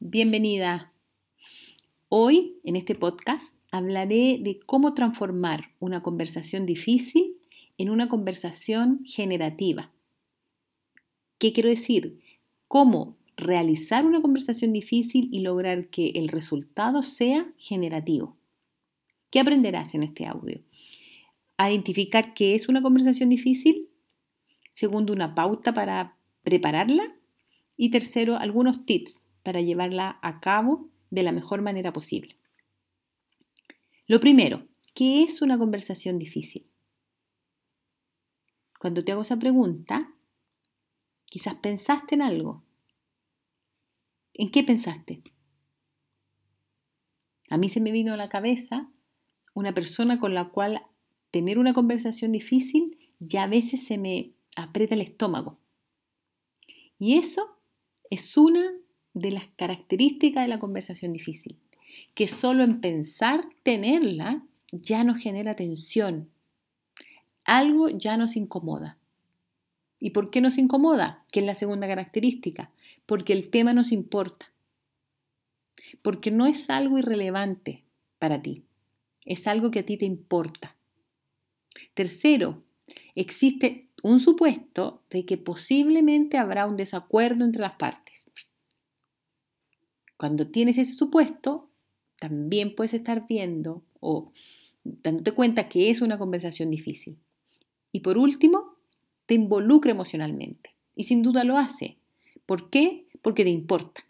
bienvenida. Hoy en este podcast hablaré de cómo transformar una conversación difícil en una conversación generativa. ¿Qué quiero decir? Cómo realizar una conversación difícil y lograr que el resultado sea generativo. ¿Qué aprenderás en este audio? A identificar qué es una conversación difícil. Segundo, una pauta para prepararla. Y tercero, algunos tips para llevarla a cabo de la mejor manera posible. Lo primero, ¿qué es una conversación difícil? Cuando te hago esa pregunta, quizás pensaste en algo. ¿En qué pensaste? A mí se me vino a la cabeza una persona con la cual tener una conversación difícil ya a veces se me aprieta el estómago. Y eso es una de las características de la conversación difícil, que solo en pensar tenerla ya nos genera tensión. Algo ya nos incomoda. ¿Y por qué nos incomoda? Que es la segunda característica. Porque el tema nos importa. Porque no es algo irrelevante para ti. Es algo que a ti te importa. Tercero, existe un supuesto de que posiblemente habrá un desacuerdo entre las partes. Cuando tienes ese supuesto, también puedes estar viendo o dándote cuenta que es una conversación difícil. Y por último, te involucra emocionalmente. Y sin duda lo hace. ¿Por qué? Porque te importa.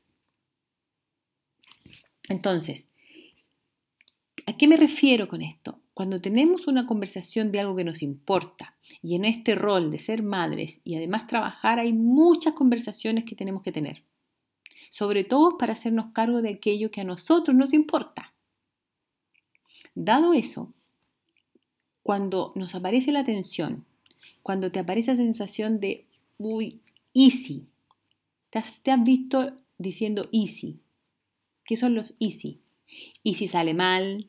Entonces, ¿a qué me refiero con esto? Cuando tenemos una conversación de algo que nos importa, y en este rol de ser madres y además trabajar, hay muchas conversaciones que tenemos que tener sobre todo para hacernos cargo de aquello que a nosotros nos importa. Dado eso, cuando nos aparece la tensión, cuando te aparece la sensación de, uy, easy, te has, te has visto diciendo easy. ¿Qué son los easy? Y si sale mal,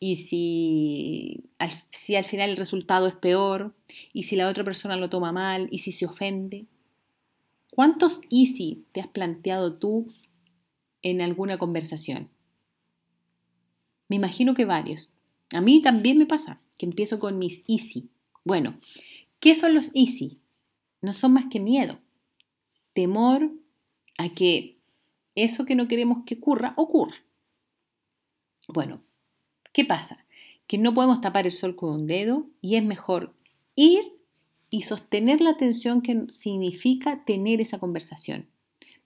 y si si al final el resultado es peor, y si la otra persona lo toma mal, y si se ofende. ¿Cuántos easy te has planteado tú en alguna conversación? Me imagino que varios. A mí también me pasa que empiezo con mis easy. Bueno, ¿qué son los easy? No son más que miedo, temor a que eso que no queremos que ocurra, ocurra. Bueno, ¿qué pasa? Que no podemos tapar el sol con un dedo y es mejor ir y sostener la atención que significa tener esa conversación.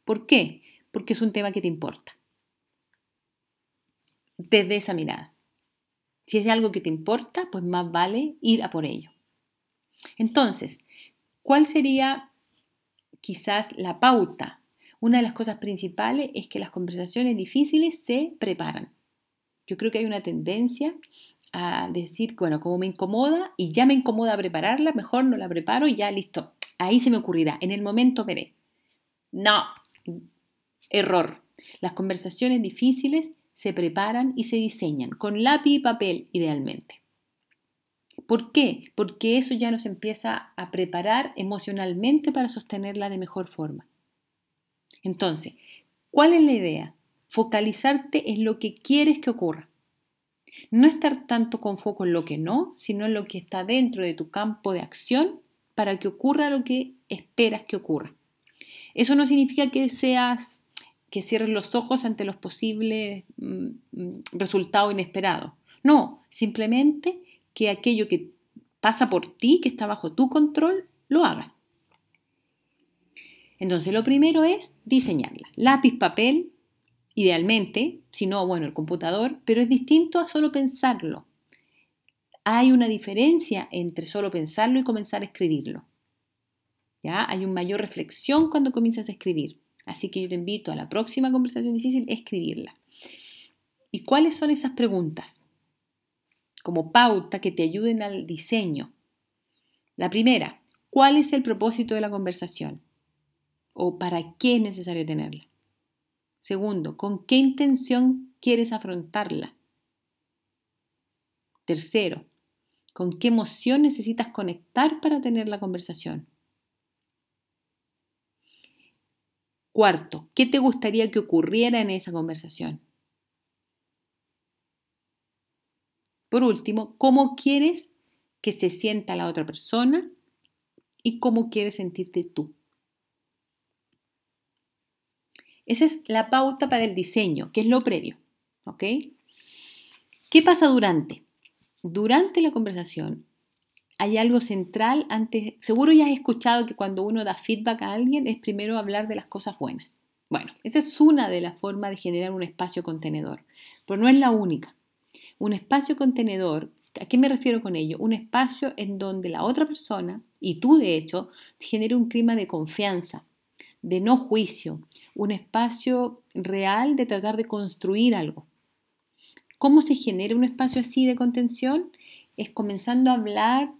¿Por qué? Porque es un tema que te importa. Desde esa mirada. Si es algo que te importa, pues más vale ir a por ello. Entonces, ¿cuál sería quizás la pauta? Una de las cosas principales es que las conversaciones difíciles se preparan. Yo creo que hay una tendencia a decir, bueno, como me incomoda y ya me incomoda prepararla, mejor no la preparo y ya listo. Ahí se me ocurrirá, en el momento veré. No, error. Las conversaciones difíciles se preparan y se diseñan con lápiz y papel idealmente. ¿Por qué? Porque eso ya nos empieza a preparar emocionalmente para sostenerla de mejor forma. Entonces, ¿cuál es la idea? Focalizarte en lo que quieres que ocurra. No estar tanto con foco en lo que no, sino en lo que está dentro de tu campo de acción para que ocurra lo que esperas que ocurra. Eso no significa que seas que cierres los ojos ante los posibles mm, mm, resultados inesperados. No, simplemente que aquello que pasa por ti, que está bajo tu control, lo hagas. Entonces, lo primero es diseñarla. Lápiz, papel, idealmente, si no, bueno, el computador, pero es distinto a solo pensarlo. Hay una diferencia entre solo pensarlo y comenzar a escribirlo. ¿Ya? Hay una mayor reflexión cuando comienzas a escribir. Así que yo te invito a la próxima conversación difícil a escribirla. ¿Y cuáles son esas preguntas? Como pauta que te ayuden al diseño. La primera, ¿cuál es el propósito de la conversación? ¿O para qué es necesario tenerla? Segundo, ¿con qué intención quieres afrontarla? Tercero, ¿con qué emoción necesitas conectar para tener la conversación? Cuarto, ¿qué te gustaría que ocurriera en esa conversación? Por último, ¿cómo quieres que se sienta la otra persona y cómo quieres sentirte tú? Esa es la pauta para el diseño, que es lo previo. ¿Ok? ¿Qué pasa durante? Durante la conversación hay algo central antes. Seguro ya has escuchado que cuando uno da feedback a alguien es primero hablar de las cosas buenas. Bueno, esa es una de las formas de generar un espacio contenedor, pero no es la única. Un espacio contenedor, ¿a qué me refiero con ello? Un espacio en donde la otra persona, y tú de hecho, genere un clima de confianza, de no juicio, un espacio real de tratar de construir algo. ¿Cómo se genera un espacio así de contención? Es comenzando a hablar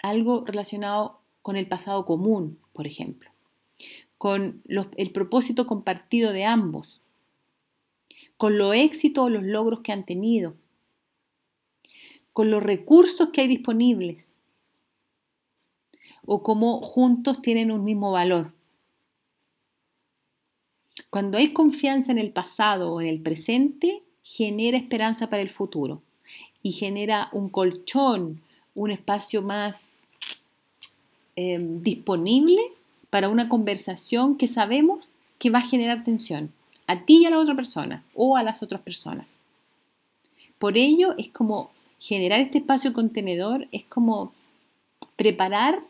algo relacionado con el pasado común, por ejemplo, con el propósito compartido de ambos, con los éxitos o los logros que han tenido, con los recursos que hay disponibles o cómo juntos tienen un mismo valor. Cuando hay confianza en el pasado o en el presente, genera esperanza para el futuro y genera un colchón, un espacio más em, disponible para una conversación que sabemos que va a generar tensión a ti y a la otra persona o a las otras personas. Por ello es como generar este espacio contenedor es como preparar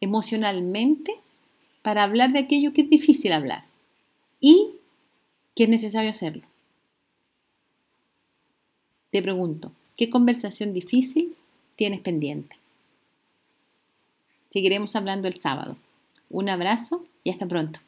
emocionalmente para hablar de aquello que es difícil hablar y que es necesario hacerlo. Te pregunto, ¿qué conversación difícil tienes pendiente? Seguiremos hablando el sábado. Un abrazo y hasta pronto.